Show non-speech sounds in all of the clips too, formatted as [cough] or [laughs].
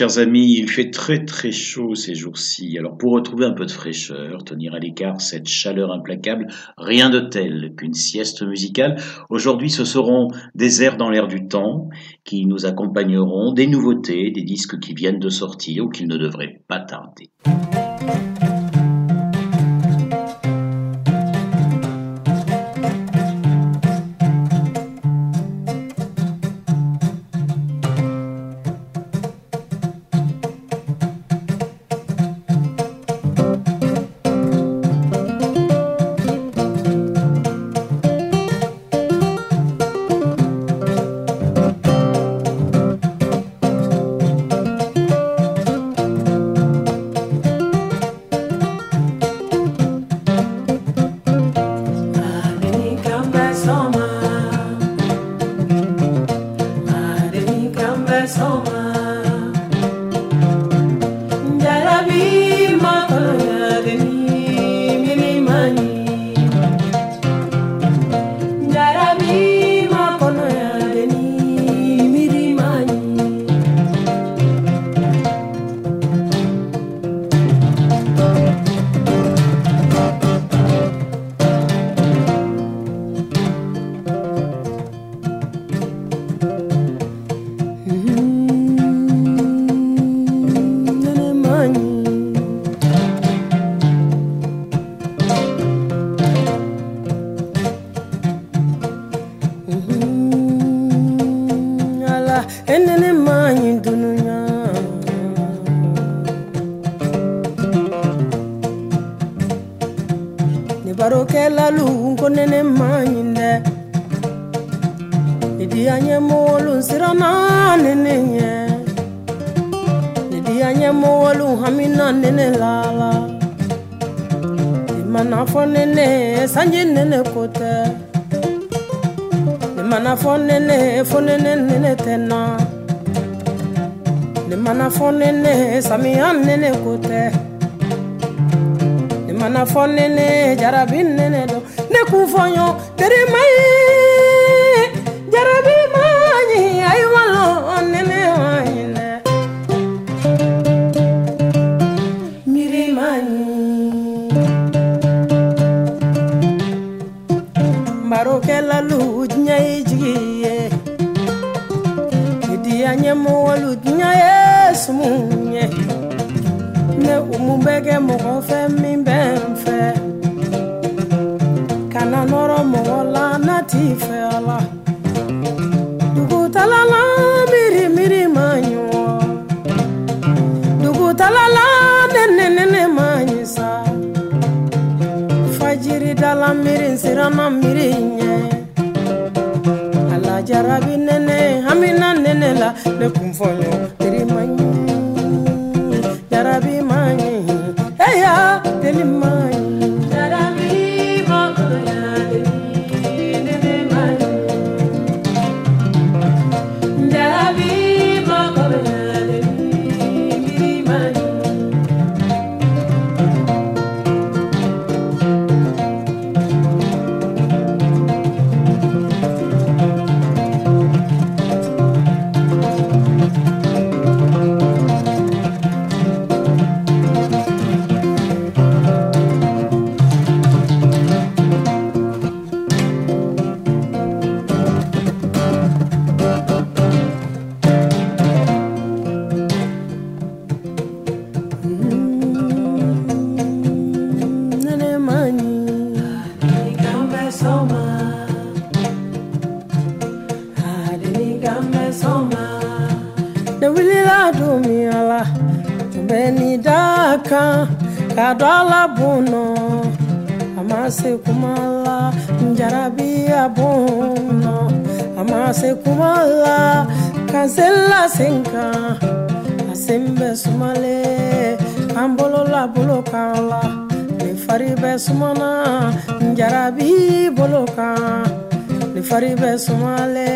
chers amis, il fait très très chaud ces jours-ci. Alors pour retrouver un peu de fraîcheur, tenir à l'écart cette chaleur implacable, rien de tel qu'une sieste musicale. Aujourd'hui ce seront des airs dans l'air du temps qui nous accompagneront, des nouveautés, des disques qui viennent de sortir ou qui ne devraient pas tarder. ne hamina nene la ne kun fɔ sumana njarabi bolo kan ne fari bɛ sumale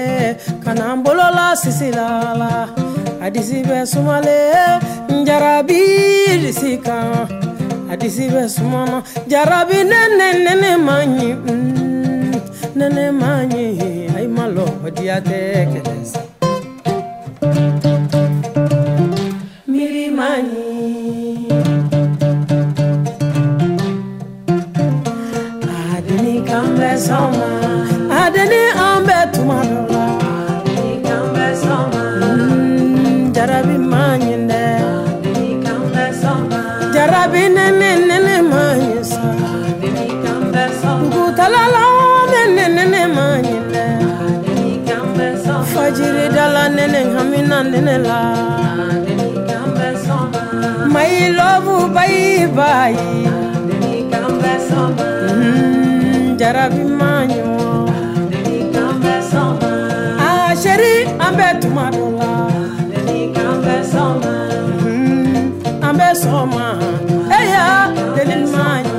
kana bolola sisi la a disi bɛ sumale njarabi disi kan a disi bɛ sumana jarabi nene nene man ɲi nene man ɲi ayi ma My love, bye bye. I'm bad to my dollar. My. Hey,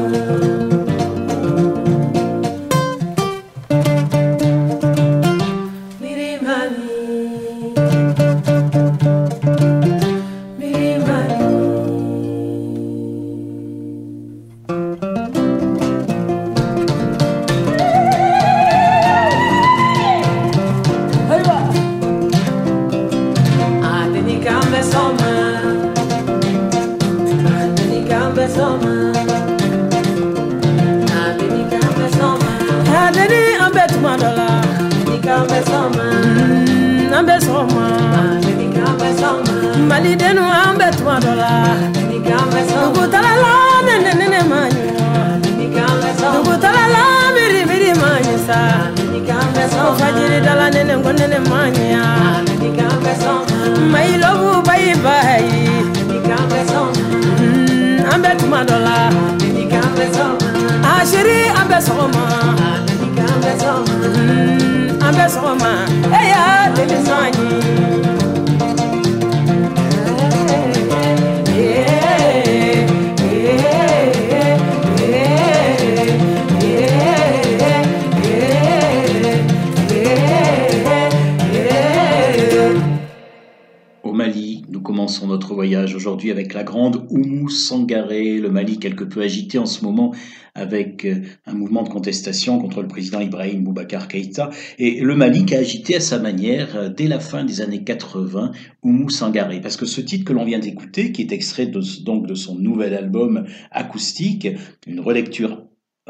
contestation contre le président Ibrahim Boubacar Keïta. Et le Mali qui a agité à sa manière euh, dès la fin des années 80 Oumou Sangaré. Parce que ce titre que l'on vient d'écouter, qui est extrait donc de son nouvel album acoustique, une relecture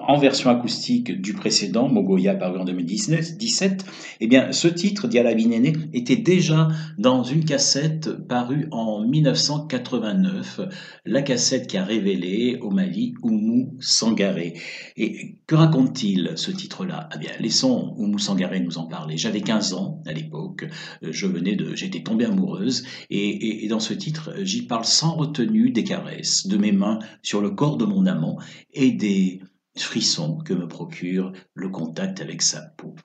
en version acoustique du précédent, Mogoya paru en 2017, eh bien, ce titre, Dialabi Néné, était déjà dans une cassette parue en 1989, la cassette qui a révélé au Mali Oumou Sangaré. Et que raconte-t-il ce titre-là? Eh bien, laissons Oumou Sangaré nous en parler. J'avais 15 ans à l'époque, je venais de, j'étais tombée amoureuse, et dans ce titre, j'y parle sans retenue des caresses, de mes mains sur le corps de mon amant et des frisson que me procure le contact avec sa peau.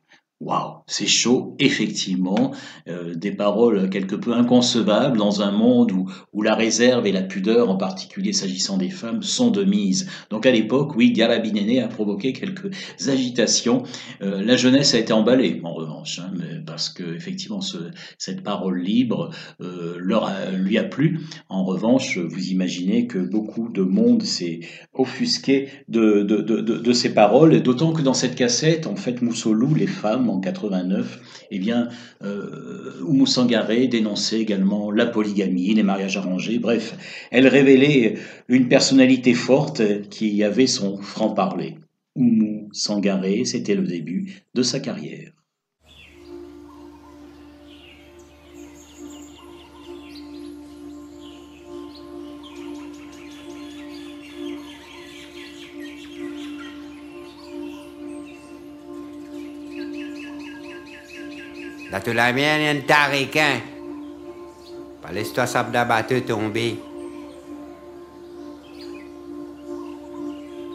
Waouh, c'est chaud, effectivement, euh, des paroles quelque peu inconcevables dans un monde où, où la réserve et la pudeur, en particulier s'agissant des femmes, sont de mise. Donc à l'époque, oui, Dialabinene a provoqué quelques agitations. Euh, la jeunesse a été emballée, en revanche, hein, parce que effectivement, ce, cette parole libre euh, lui a plu. En revanche, vous imaginez que beaucoup de monde s'est offusqué de, de, de, de, ces paroles, d'autant que dans cette cassette, en fait, Moussolou, les femmes, en 89, eh bien, euh, dénonçait également la polygamie, les mariages arrangés, bref, elle révélait une personnalité forte qui avait son franc-parler. Oumou Sangaré, c'était le début de sa carrière. Datu la mienne en tariquin. laisse-toi sabda battre tomber.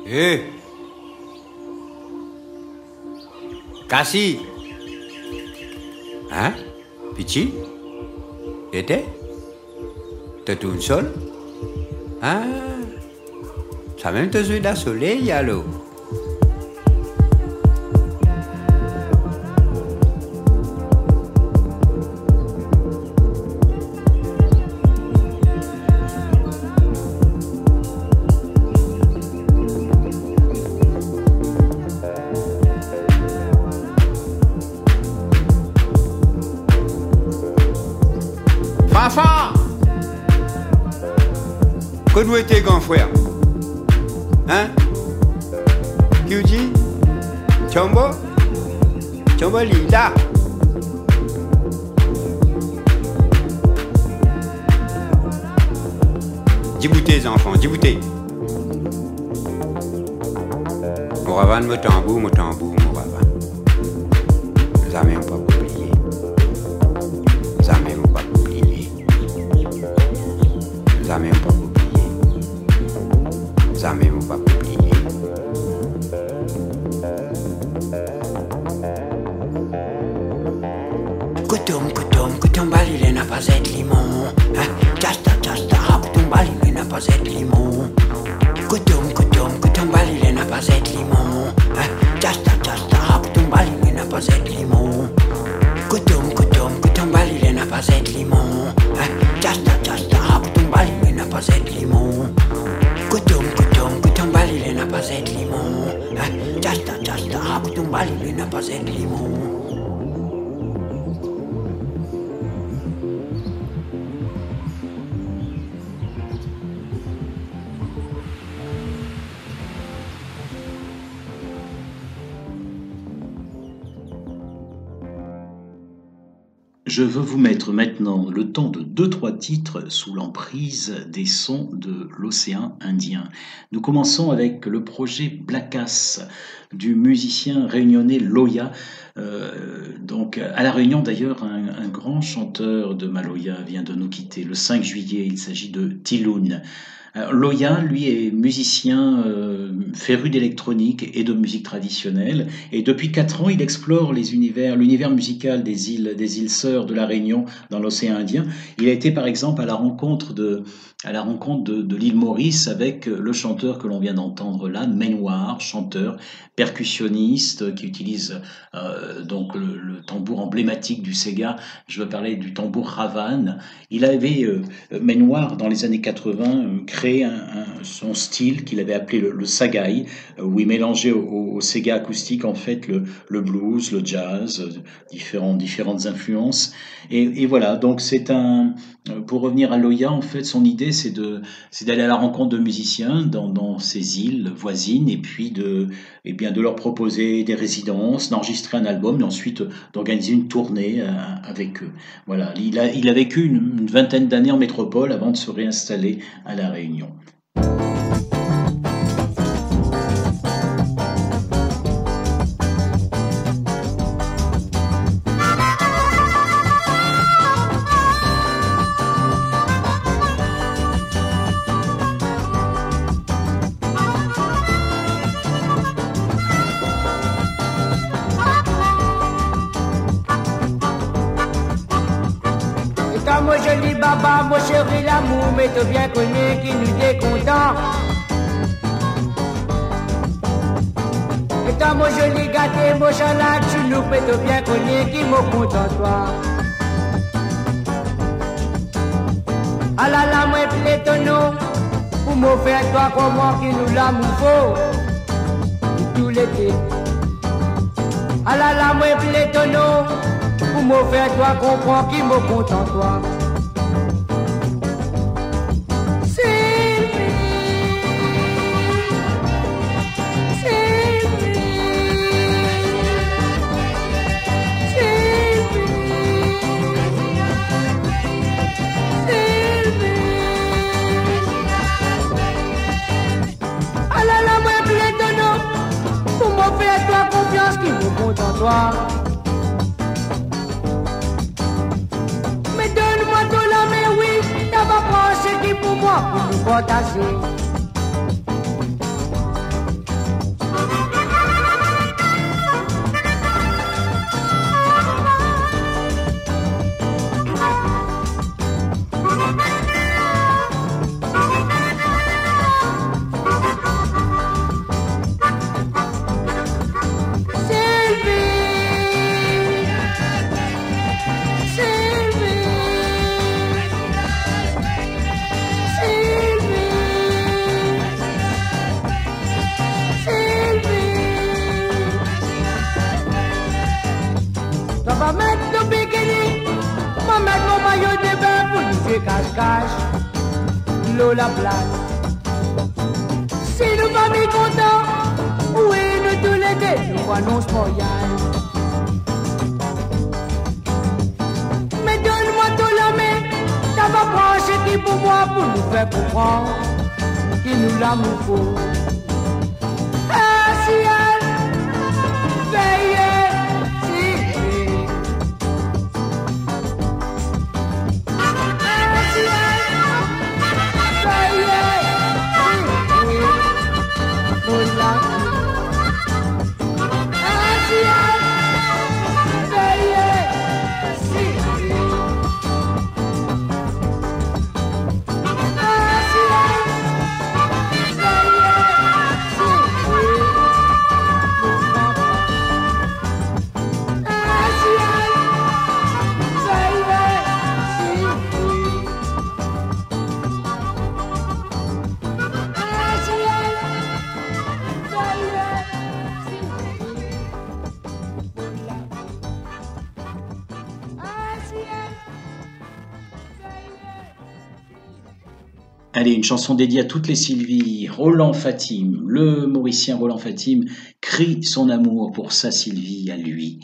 Eh Cassie Hein? Petit Était? T'es tout seul? Ah Ça même te suit d'un soleil, Je veux vous mettre maintenant le temps de deux trois titres sous l'emprise des sons de l'océan Indien. Nous commençons avec le projet Blackass du musicien réunionnais Loya. Euh, donc à la Réunion d'ailleurs, un, grand chanteur de Maloya vient de nous quitter le 5 juillet. Il s'agit de Tiloun. Loya, lui, est musicien euh, féru d'électronique et de musique traditionnelle. Et depuis quatre ans, il explore les univers, l'univers musical des îles, des îles sœurs de la Réunion dans l'océan Indien. Il a été, par exemple, à la rencontre de, l'île Maurice avec le chanteur que l'on vient d'entendre là, Menoir, chanteur, percussionniste, qui utilise euh, donc le, le, tambour emblématique du Sega. Je veux parler du tambour Ravan. Il avait, euh, Menoir, dans les années 80, créé son style qu'il avait appelé le, le sagai, où il mélangeait au, au, Sega acoustique en fait le, blues, le jazz, différentes, différentes influences. Et, voilà, donc c'est un, pour revenir à Loya, en fait, son idée c'est c'est d'aller à la rencontre de musiciens dans, dans ces îles voisines et puis de, et bien de leur proposer des résidences, d'enregistrer un album et ensuite d'organiser une tournée euh, avec eux. Voilà, il a, il a vécu une, une vingtaine d'années en métropole avant de se réinstaller à La Réunion. Mon t'as bien connu qui nous est content. Et toi, mon joli gâté, mon chala, tu nous t'as bien connu qui me content toi. Ah là là, moi, plaît ton nom, pour me faire toi comment qui nous l'amour faut, tout l'été. Ah là là, moi, plaît ton nom, pour me faire toi comprendre qui me content toi. toi. Allez, une chanson dédiée à toutes les Sylvie. Roland Fatim, le Mauricien Roland Fatim, crie son amour pour sa Sylvie à lui.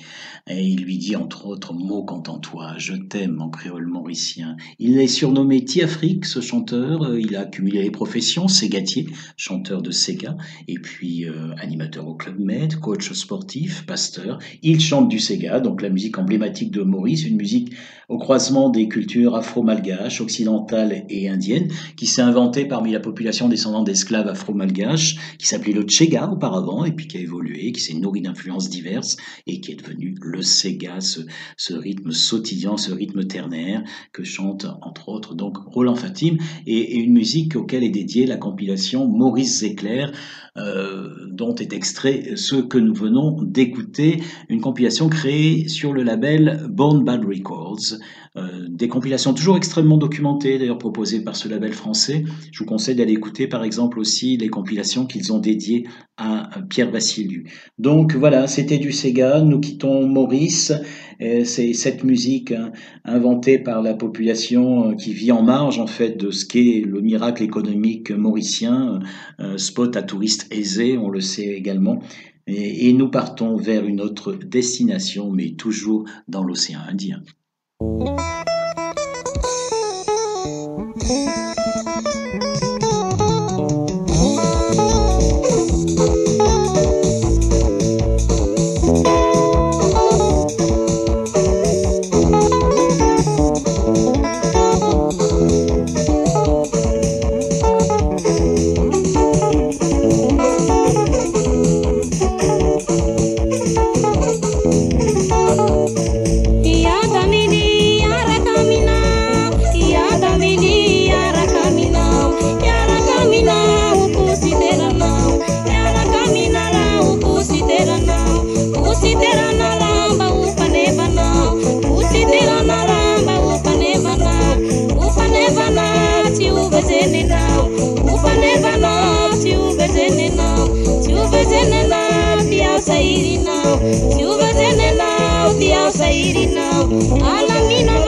Et il lui dit entre autres mots toi, je t'aime en créole mauricien. Il est surnommé Tiafrique, ce chanteur. Euh, il a accumulé les professions, ségatier, chanteur de Sega, et puis euh, animateur au Club Med, coach sportif, pasteur. Il chante du Sega, donc la musique emblématique de Maurice, une musique au croisement des cultures afro-malgaches, occidentales et indiennes, qui s'est inventée parmi la population descendante d'esclaves afro-malgaches, qui s'appelait le Chega auparavant, et puis qui a évolué, qui s'est nourri d'influences diverses, et qui est devenu le Sega, ce, rythme sautillant, ce rythme ternaire que chante entre autres donc Roland Fatim et, une musique auquel est dédiée la compilation Maurice Zéclair euh, dont est extrait ce que nous venons d'écouter, une compilation créée sur le label Born Bad Records. Euh, des compilations toujours extrêmement documentées, d'ailleurs proposées par ce label français. Je vous conseille d'aller écouter par exemple aussi les compilations qu'ils ont dédiées à Pierre Vassiliou. Donc voilà, c'était du Sega, nous quittons Maurice. C'est cette musique hein, inventée par la population euh, qui vit en marge en fait de ce qu'est le miracle économique mauricien, euh, spot à touristes aisés, on le sait également. et nous partons vers une autre destination, mais toujours dans l'océan Indien. Alamino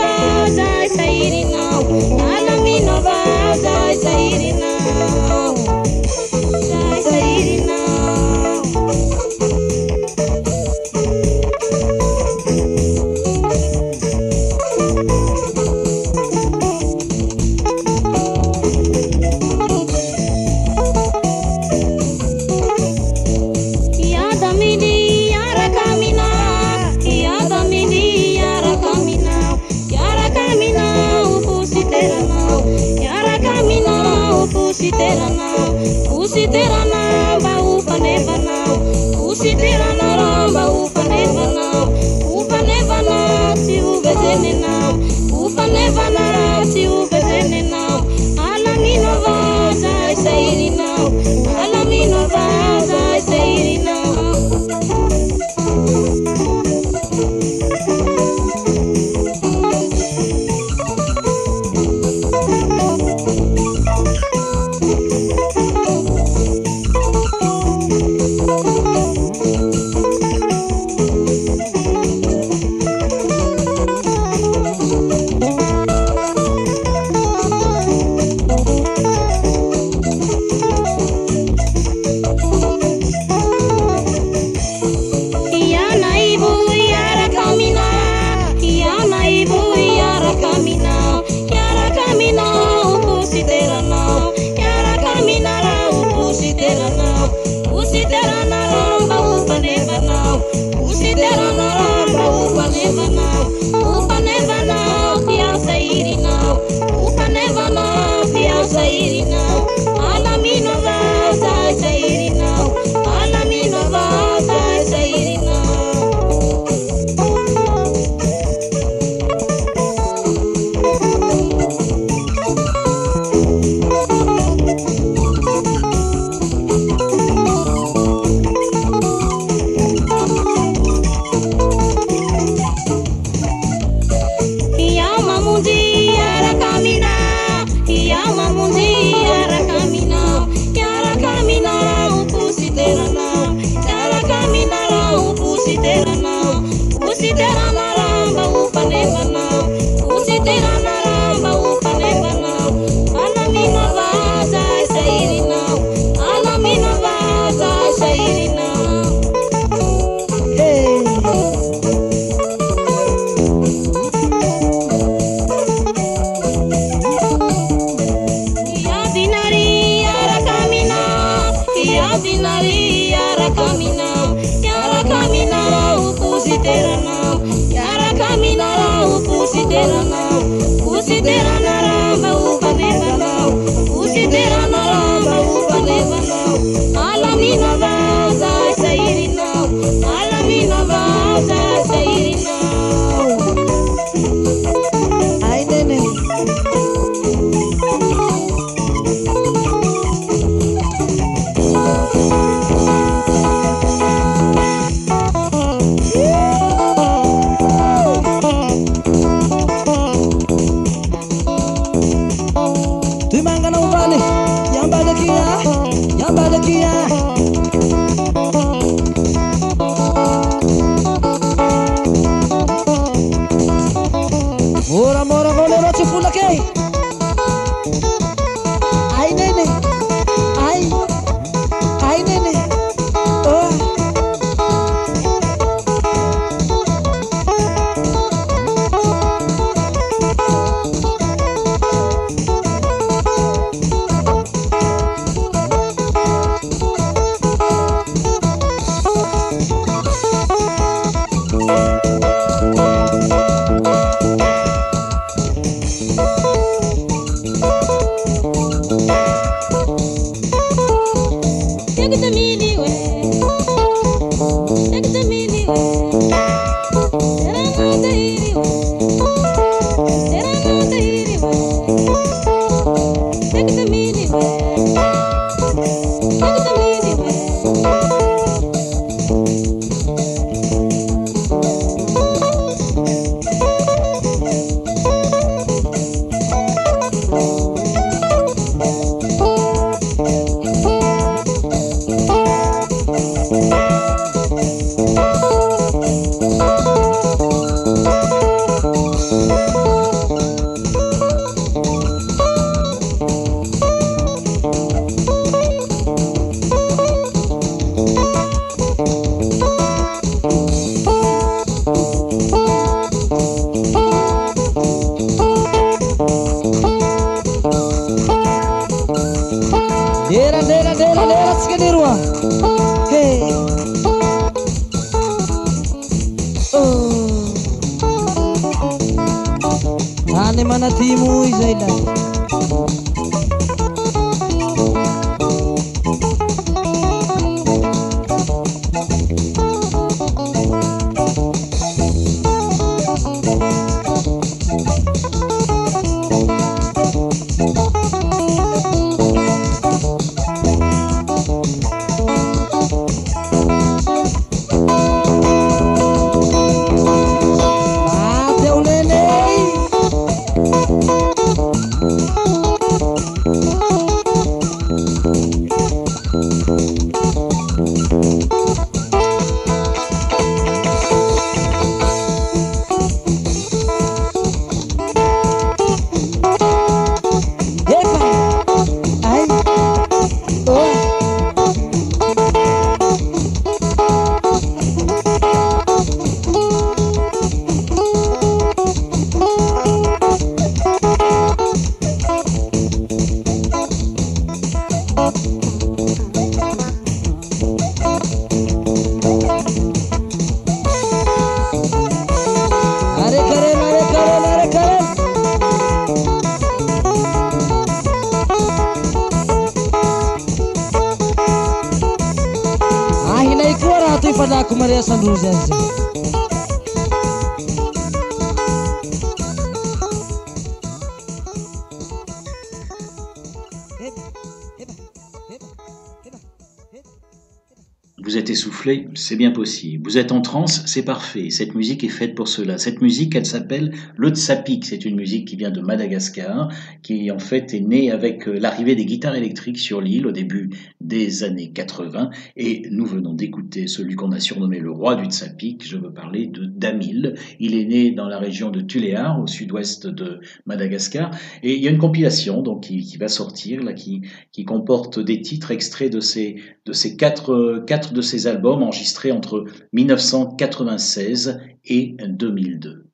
c'est bien possible. Vous êtes en transe, c'est parfait. Cette musique est faite pour cela. Cette musique, elle s'appelle le tsapik. C'est une musique qui vient de Madagascar, qui en fait est née avec euh, l'arrivée des guitares électriques sur l'île au début des années 80. Et nous venons d'écouter celui qu'on a surnommé le roi du tsapik. Je veux parler de Damil. Il est né dans la région de Tuléar, au sud-ouest de Madagascar. Et il y a une compilation donc qui, va sortir là, qui, qui comporte des titres extraits de ces de ces quatre, quatre de ces albums enregistrés entre 1996 et 2002.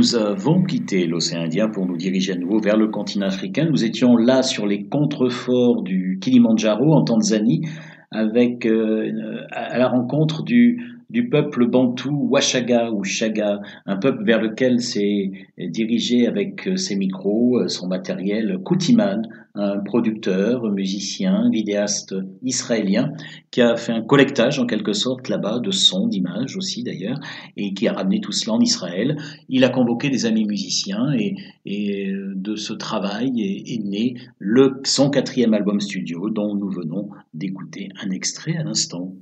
Nous avons quitté l'océan Indien pour nous diriger à nouveau vers le continent africain. Nous étions là sur les contreforts du Kilimandjaro en Tanzanie avec euh, à la rencontre du du peuple bantou Washaga ou Chaga, un peuple vers lequel s'est dirigé avec euh, ses micros, euh, son matériel, Koutiman, un producteur, musicien, vidéaste israélien, qui a fait un collectage en quelque sorte là-bas de sons, d'images aussi d'ailleurs, et qui a ramené tout cela en Israël. Il a convoqué des amis musiciens et, euh, de ce travail est, est né le, son quatrième album studio dont nous venons d'écouter un extrait à l'instant.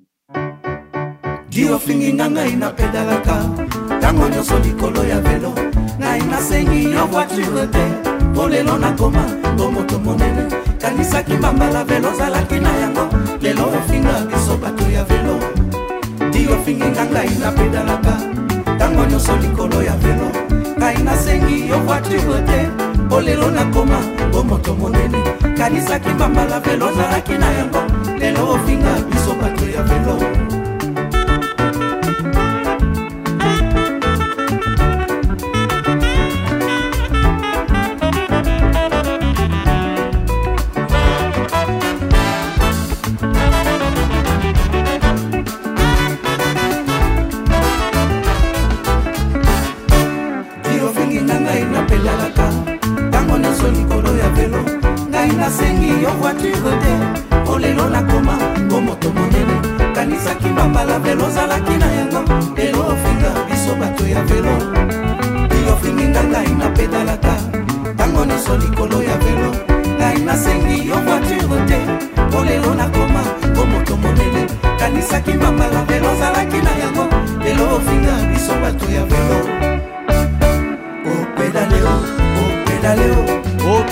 Diofinginga ngai napedalaka ntango nyonso likolo ya velo ngai nasengi yo voiture te. Mpo lelo nakoma ngo moto monene kanisaki mbambala velo ozalaki na yango. Lelo ofinga biso bato ya velo. Diofinginga ngai napedalaka ntango nyonso likolo ya velo. Ngai nasengi yo voiture te. Mpo lelo nakoma ngo moto monene kanisaki mbambala velo ozalaki na yango. Lelo ofinga biso bato ya velo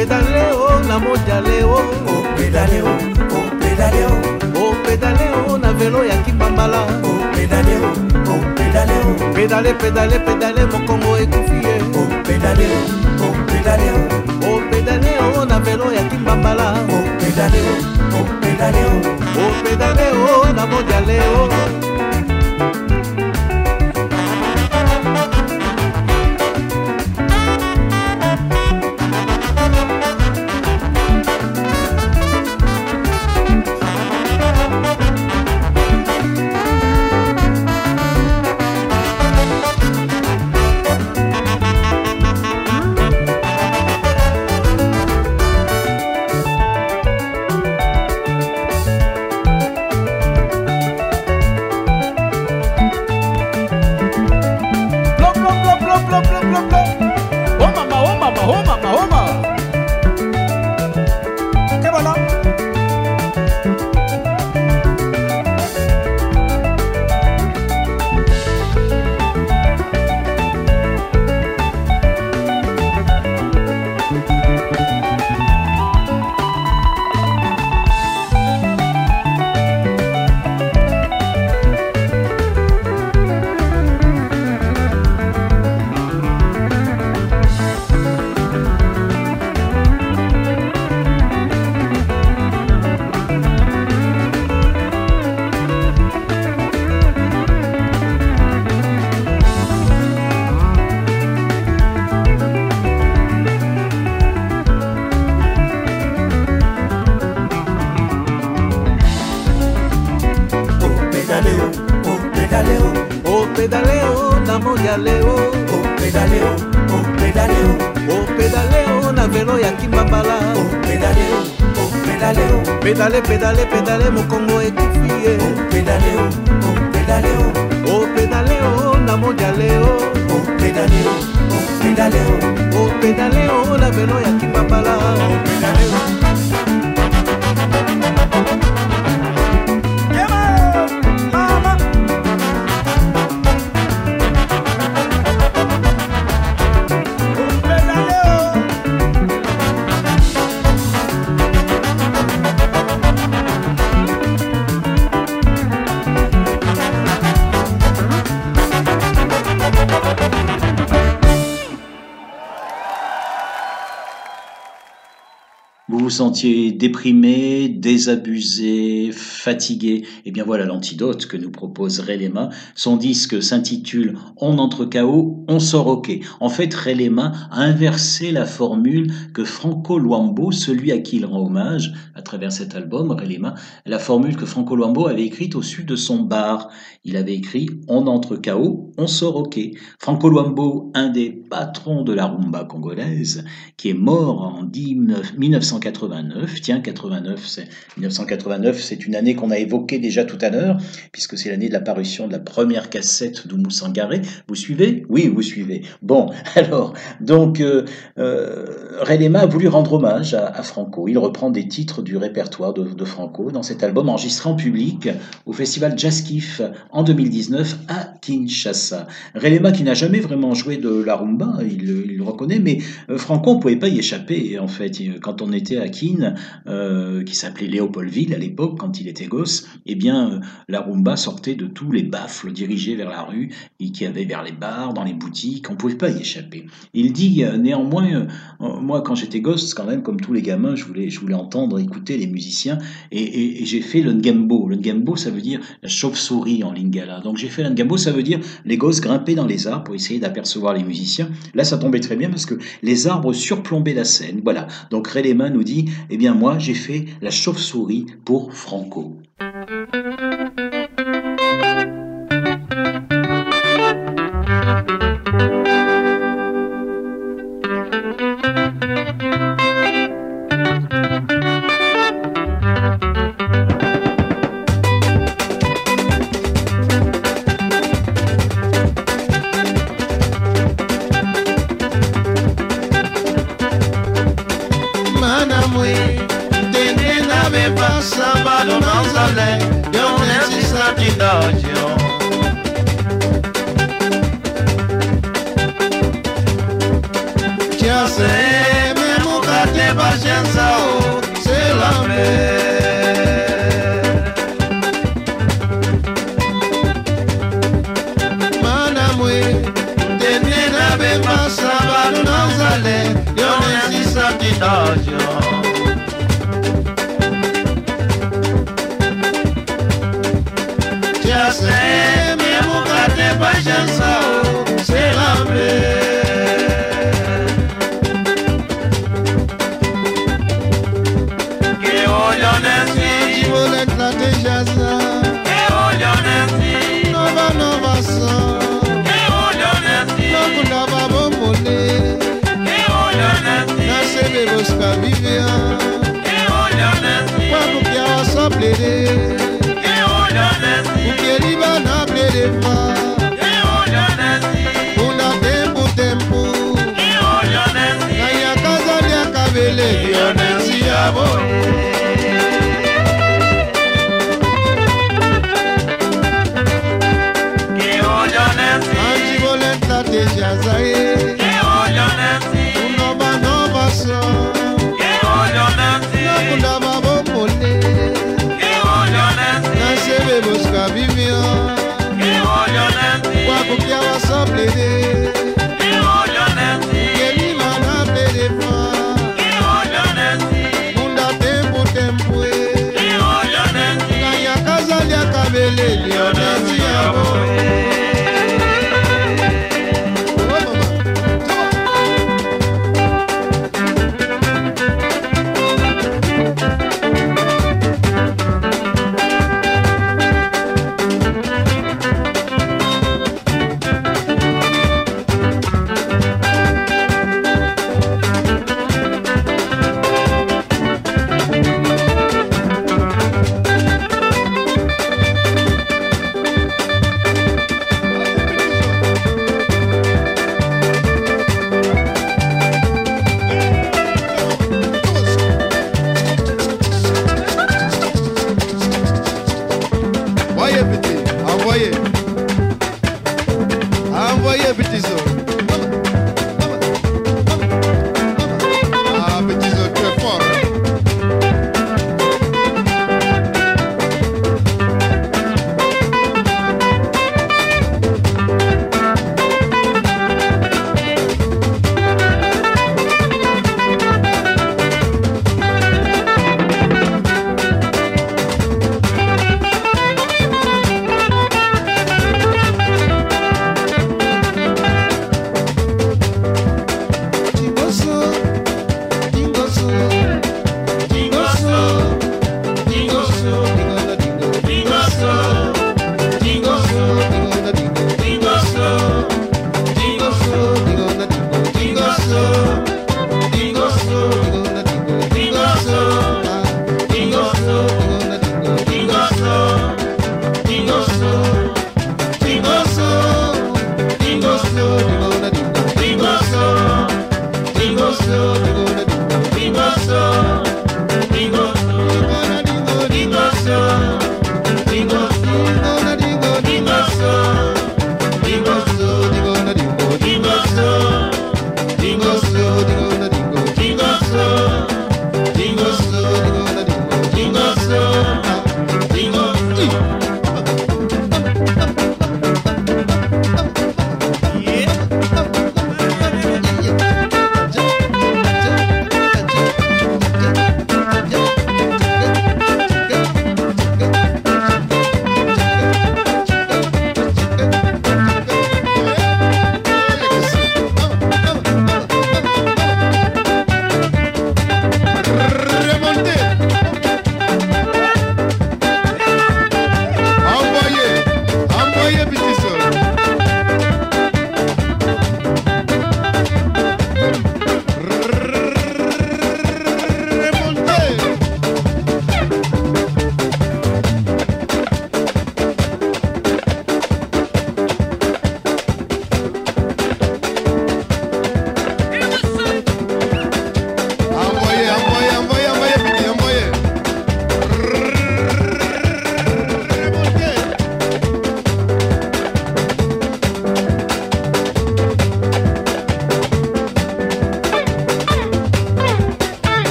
pedaleo oh, oh. na moja leo opedaleo opedaleo opedaleo na velo ya kibambala opedaleo opedaleo pedale pedale pedale mokongo ekufi ye opedaleo opedaleo opedaleo na velo ya kimbambala. Opedaleo opedaleo opedaleo na oh, moja leo opedale pedale mokongo ekufi ye opedale o na mondialeo opedale oh. oh, o oh, na velo ya kimbabala vous sentiez déprimé, désabusé, fatigué, eh bien voilà l'antidote que nous propose Relema. Son disque s'intitule On entre KO, on sort OK. En fait, Relema a inversé la formule que Franco Luambo, celui à qui il rend hommage à travers cet album, Relema, la formule que Franco Luambo avait écrite au sud de son bar. Il avait écrit On entre KO, on sort OK. Franco Luambo, un des patrons de la rumba congolaise, qui est mort en 1989. Tiens, 89, c'est 1989, c'est une année qu'on a évoquée déjà tout à l'heure, puisque c'est l'année de la parution de la première cassette d'Oumou Sangaré. Vous suivez? Oui, vous suivez. Bon, [laughs] alors, donc, euh, euh, Relema a voulu rendre hommage à, Franco. Il reprend des titres du répertoire de, Franco dans cet album enregistré en public au festival Jazz Kiff en 2019 à Kinshasa. Relema qui n'a jamais vraiment joué de la rumba, il, il le reconnaît, mais euh, Franco, on ne pouvait pas y échapper, en fait. Quand on était à Kin, euh, qui s'appelait Léopoldville à l'époque, quand il était gosse, eh bien, euh, la rumba sortait de tous les baffles dirigés vers la rue et qui avaient vers les bars, dans les boutiques, on ne pouvait pas y échapper. Il dit, euh, néanmoins, euh, moi, quand j'étais gosse, quand même, comme tous les gamins, je voulais, je voulais entendre, écouter les musiciens, et, j'ai fait le ngambo. Le ngambo, ça veut dire la chauve-souris en lingala. Donc j'ai fait le ngambo, ça veut dire les gosses grimpaient dans les arbres pour essayer d'apercevoir les musiciens. Là, ça tombait très bien parce que les arbres surplombaient la scène. Voilà. Donc Relema nous dit, eh bien moi, j'ai fait la chauve-souris pour Franco. Música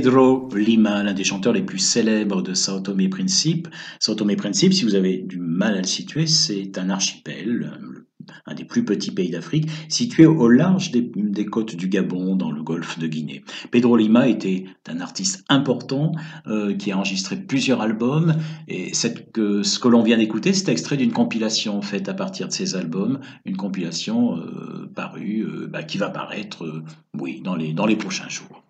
Pedro Lima, l'un des chanteurs les plus célèbres de Sao Tomé et Principe. Sao Tomé et Principe, si vous avez du mal à le situer, c'est un archipel, un des plus petits pays d'Afrique, situé au large des, côtes du Gabon, dans le golfe de Guinée. Pedro Lima était un artiste important euh, qui a enregistré plusieurs albums. Et ce que l'on vient d'écouter, c'est extrait d'une compilation faite à partir de ces albums, une compilation euh, parue, euh, bah, qui va paraître, oui, dans les prochains jours.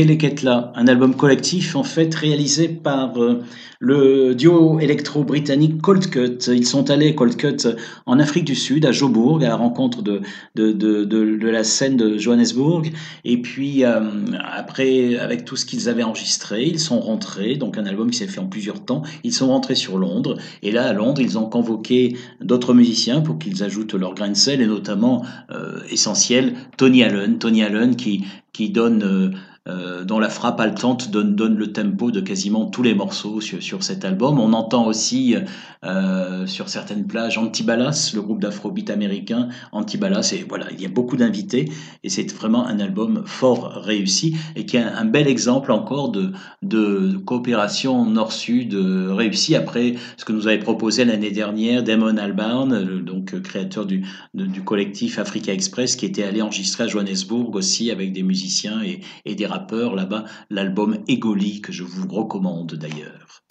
Keleketla, un album collectif en fait réalisé par euh, le duo électro-britannique Cold Cut. Ils sont allés, Cold Cut, en Afrique du Sud, à Joburg, à la rencontre de, de, de, de, la scène de Johannesburg. Et puis, euh, après, avec tout ce qu'ils avaient enregistré, ils sont rentrés, donc un album qui s'est fait en plusieurs temps, ils sont rentrés sur Londres. Et là, à Londres, ils ont convoqué d'autres musiciens pour qu'ils ajoutent leur grain de sel, et notamment, euh, essentiel, Tony Allen. Tony Allen qui, qui donne... dont la frappe haletante donne, le tempo de quasiment tous les morceaux sur, cet album. On entend aussi euh, sur certaines plages Antibalas, le groupe d'afrobeat américain Antibalas, et voilà, il y a beaucoup d'invités, et c'est vraiment un album fort réussi, et qui est un, bel exemple encore de, coopération nord-sud euh, réussie après ce que nous avait proposé l'année dernière Damon Albarn, donc euh, créateur du, collectif Africa Express, qui était allé enregistrer à Johannesburg aussi avec des musiciens et des rappeurs là-bas, l'album Egoli, que je vous recommande d'ailleurs.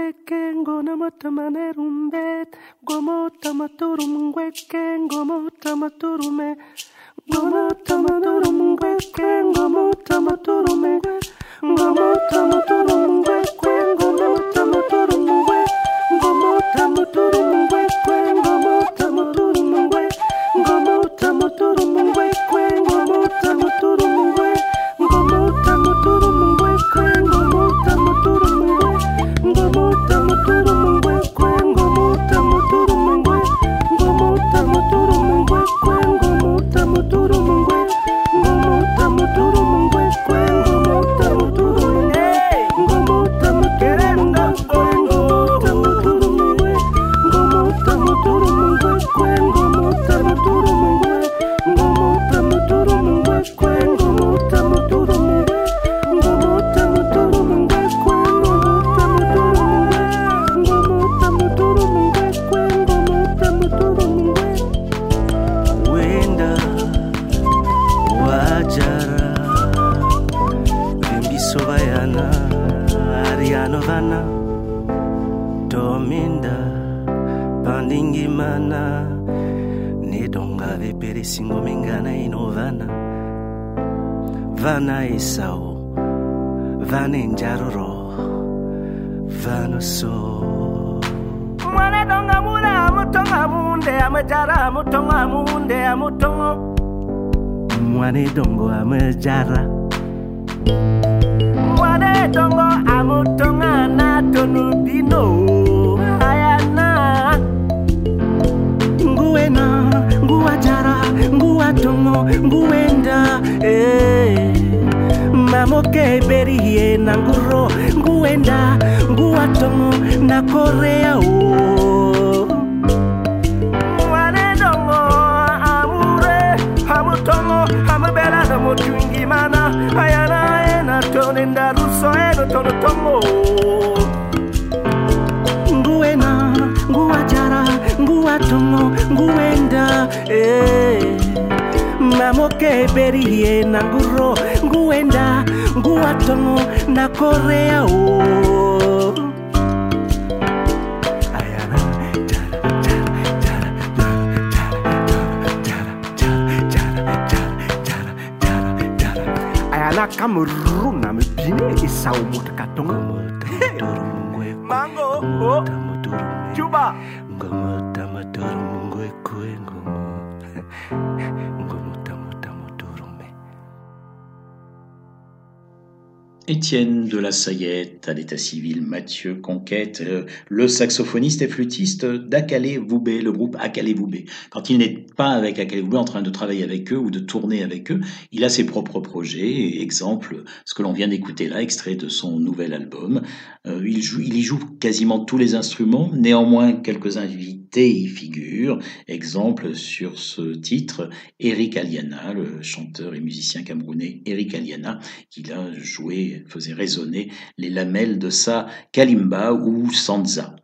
gomotamamanerumbet gomotamaturumunguequen gomotamaturume gomotamaturumunguequen gomotamaturumue gomotamaturumunguequen gomotamaturumungue gomotamaturumungue 있사오 vanenjaroro vanoso mwana donga mula amutonga munde amejara amutonga munde amutongo. Mwane dongo amejara mwane dongo amutonga na tonubino ayana nguena nguwajara nguwatongo nguenda eh. namokeberie na nguro nguenda nguwatongo na korea o mwanedongo amure hamutongo hamubelana motungimana ayanae na tonenda ruso eno tonotongo nguena nguwajara nguwatongo nguenda eh. namokeberie na nguro nguenda watlongo na korea o ayana cameroun amy guinée e sao motra katonga mango cuba Étienne de la Sayette à l'état civil, Mathieu Conquête, euh, le saxophoniste et flûtiste d'Akale Voubé, le groupe Akale Voubé. Quand il n'est pas avec Akale Voubé en train de travailler avec eux ou de tourner avec eux, il a ses propres projets. Exemple, ce que l'on vient d'écouter là, extrait de son nouvel album. Euh, il, il y joue quasiment tous les instruments, néanmoins quelques invités y figurent. Exemple sur ce titre, Eric Aliana, le chanteur et musicien camerounais Eric Aliana, qui a joué faisait résonner les lamelles de sa kalimba ou sanza.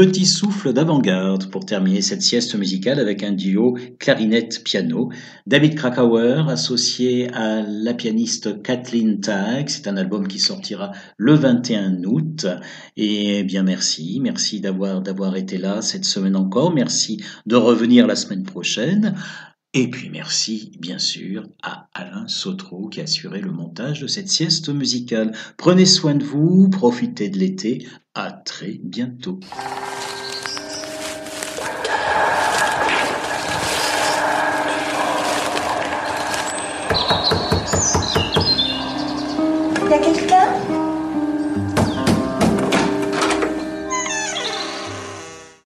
Petit souffle d'avant-garde pour terminer cette sieste musicale avec un duo clarinette-piano. David Krakauer associé à la pianiste Kathleen Tag. C'est un album qui sortira le 21 août. Et bien merci, merci d'avoir d'avoir été là cette semaine encore. Merci de revenir la semaine prochaine. Et puis merci, bien sûr, à Alain Sautreau qui a assuré le montage de cette sieste musicale. Prenez soin de vous, profitez de l'été très bientôt.